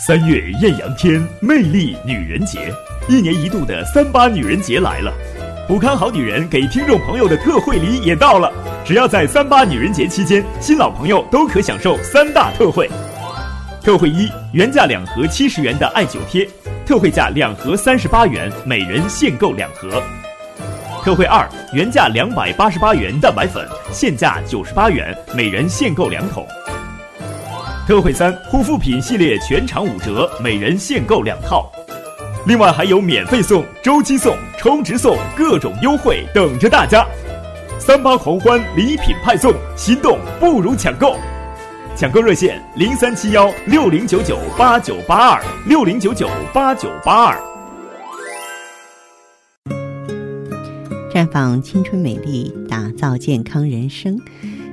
三月艳阳天，魅力女人节，一年一度的三八女人节来了。普康好女人给听众朋友的特惠礼也到了，只要在三八女人节期间，新老朋友都可享受三大特惠。特惠一：原价两盒七十元的艾灸贴，特惠价两盒三十八元，每人限购两盒。特惠二：原价两百八十八元蛋白粉，现价九十八元，每人限购两桶。特惠三：护肤品系列全场五折，每人限购两套。另外还有免费送、周期送、充值送，各种优惠等着大家。三八狂欢礼品派送，心动不如抢购。抢购热线：零三七幺六零九九八九八二六零九九八九八二。绽放青春美丽，打造健康人生。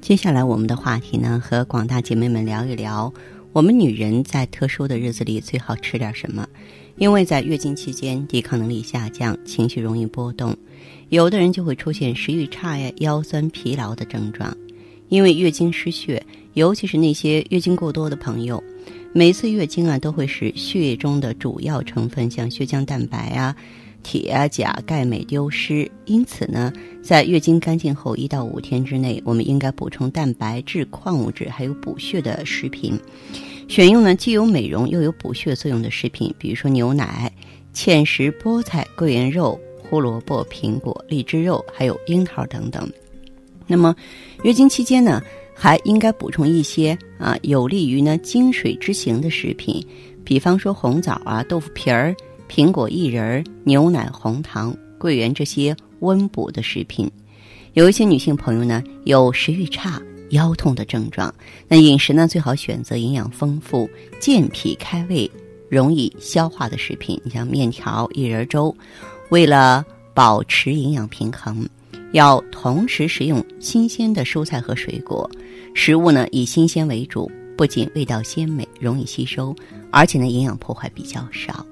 接下来我们的话题呢，和广大姐妹们聊一聊，我们女人在特殊的日子里最好吃点什么？因为在月经期间，抵抗能力下降，情绪容易波动，有的人就会出现食欲差呀、腰酸疲劳的症状。因为月经失血，尤其是那些月经过多的朋友，每次月经啊都会使血液中的主要成分，像血浆蛋白啊。铁啊、钾、钙、镁丢失，因此呢，在月经干净后一到五天之内，我们应该补充蛋白质、矿物质，还有补血的食品。选用呢既有美容又有补血作用的食品，比如说牛奶、芡实、菠菜、桂圆肉、胡萝卜、苹果、荔枝肉，还有樱桃等等。那么，月经期间呢，还应该补充一些啊有利于呢经水之行的食品，比方说红枣啊、豆腐皮儿。苹果、薏仁、牛奶、红糖、桂圆这些温补的食品，有一些女性朋友呢有食欲差、腰痛的症状，那饮食呢最好选择营养丰富、健脾开胃、容易消化的食品，你像面条、薏仁粥。为了保持营养平衡，要同时食用新鲜的蔬菜和水果。食物呢以新鲜为主，不仅味道鲜美、容易吸收，而且呢营养破坏比较少。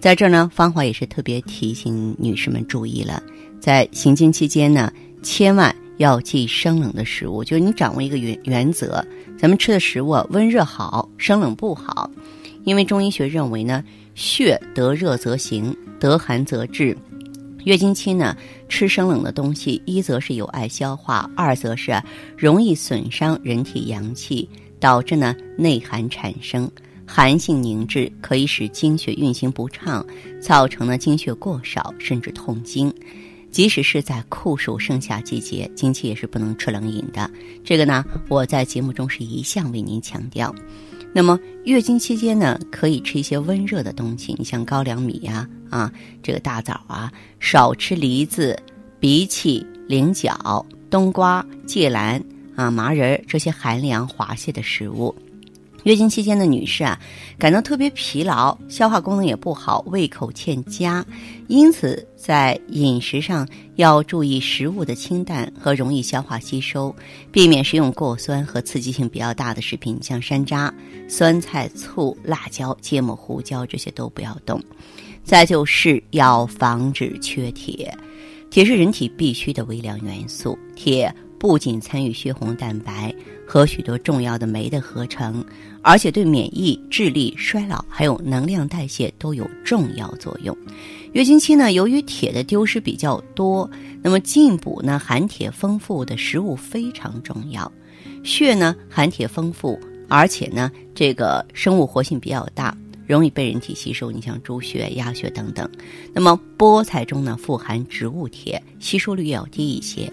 在这儿呢，芳华也是特别提醒女士们注意了，在行经期间呢，千万要忌生冷的食物。就是你掌握一个原原则，咱们吃的食物温热好，生冷不好。因为中医学认为呢，血得热则行，得寒则滞。月经期呢，吃生冷的东西，一则是有碍消化，二则是容易损伤人体阳气，导致呢内寒产生。寒性凝滞可以使经血运行不畅，造成了经血过少，甚至痛经。即使是在酷暑盛夏季节，经期也是不能吃冷饮的。这个呢，我在节目中是一向为您强调。那么月经期间呢，可以吃一些温热的东西，你像高粱米呀、啊这个大枣啊，少吃梨子、荸荠、菱角、冬瓜、芥兰啊、麻仁这些寒凉滑泻的食物。月经期间的女士啊，感到特别疲劳，消化功能也不好，胃口欠佳，因此在饮食上要注意食物的清淡和容易消化吸收，避免食用过酸和刺激性比较大的食品，像山楂、酸菜、醋、辣椒、芥末、胡椒这些都不要动。再就是要防止缺铁，铁是人体必需的微量元素，铁。不仅参与血红蛋白和许多重要的酶的合成，而且对免疫、智力、衰老还有能量代谢都有重要作用。月经期呢，由于铁的丢失比较多，那么进补呢含铁丰富的食物非常重要。血呢含铁丰富，而且呢这个生物活性比较大，容易被人体吸收。你像猪血、鸭血等等。那么菠菜中呢富含植物铁，吸收率要低一些。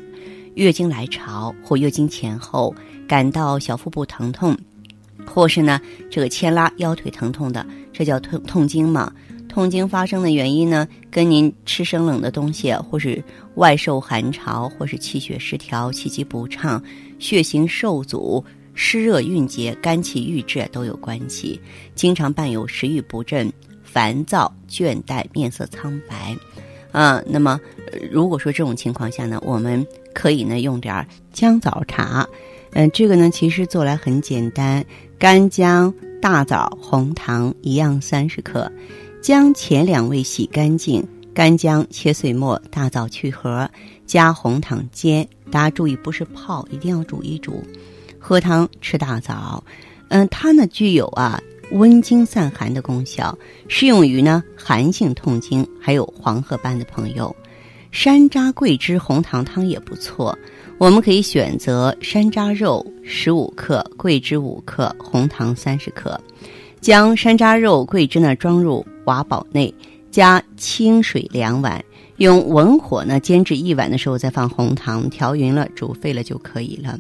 月经来潮或月经前后感到小腹部疼痛，或是呢这个牵拉腰腿疼痛的，这叫痛痛经嘛？痛经发生的原因呢，跟您吃生冷的东西，或是外受寒潮，或是气血失调、气机不畅、血行受阻、湿热蕴结、肝气郁滞都有关系。经常伴有食欲不振、烦躁、倦怠、面色苍白。啊，那么如果说这种情况下呢，我们可以呢用点姜枣茶。嗯，这个呢其实做来很简单，干姜、大枣、红糖一样三十克，将前两味洗干净，干姜切碎末，大枣去核，加红糖煎。大家注意，不是泡，一定要煮一煮。喝汤吃大枣，嗯，它呢具有啊。温经散寒的功效，适用于呢寒性痛经，还有黄褐斑的朋友。山楂桂枝红糖汤也不错，我们可以选择山楂肉十五克，桂枝五克，红糖三十克。将山楂肉、桂枝呢装入瓦煲内，加清水两碗，用文火呢煎至一碗的时候，再放红糖，调匀了煮沸了就可以了。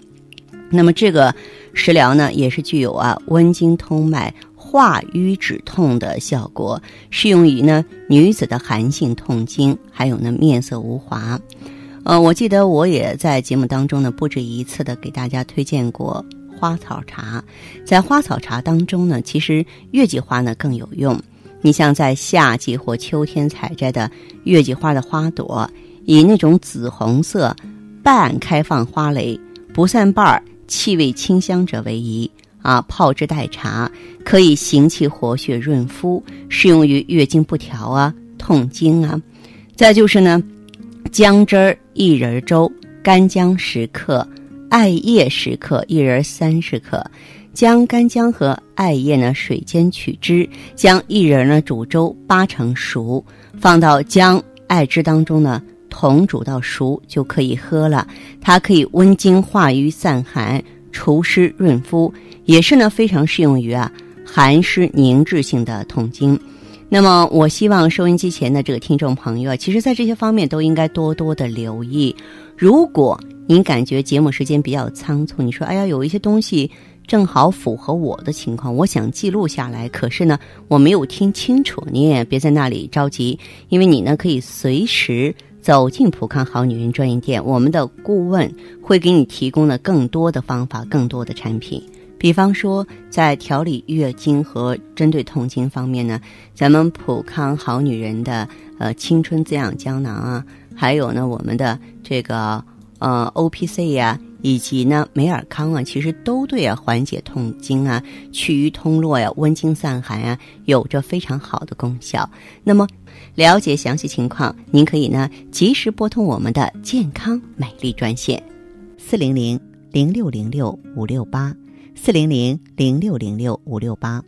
那么这个食疗呢，也是具有啊温经通脉。化瘀止痛的效果，适用于呢女子的寒性痛经，还有呢面色无华。呃，我记得我也在节目当中呢不止一次的给大家推荐过花草茶。在花草茶当中呢，其实月季花呢更有用。你像在夏季或秋天采摘的月季花的花朵，以那种紫红色、半开放花蕾、不散瓣儿、气味清香者为宜。啊，泡制代茶可以行气活血润肤，适用于月经不调啊、痛经啊。再就是呢，姜汁儿一人粥，干姜十克，艾叶十克，薏仁三十克。将干姜和艾叶呢水煎取汁，将薏仁呢煮粥八成熟，放到姜艾汁当中呢，同煮到熟就可以喝了。它可以温经化瘀散寒。除湿润肤也是呢，非常适用于啊寒湿凝滞性的痛经。那么，我希望收音机前的这个听众朋友啊，其实在这些方面都应该多多的留意。如果您感觉节目时间比较仓促，你说哎呀，有一些东西正好符合我的情况，我想记录下来，可是呢我没有听清楚，你也别在那里着急，因为你呢可以随时。走进普康好女人专营店，我们的顾问会给你提供的更多的方法、更多的产品。比方说，在调理月经和针对痛经方面呢，咱们普康好女人的呃青春滋养胶囊啊，还有呢我们的这个呃 O P C 呀。以及呢，美尔康啊，其实都对啊缓解痛经啊、祛瘀通络呀、温经散寒啊，有着非常好的功效。那么，了解详细情况，您可以呢及时拨通我们的健康美丽专线：四零零零六零六五六八，四零零零六零六五六八。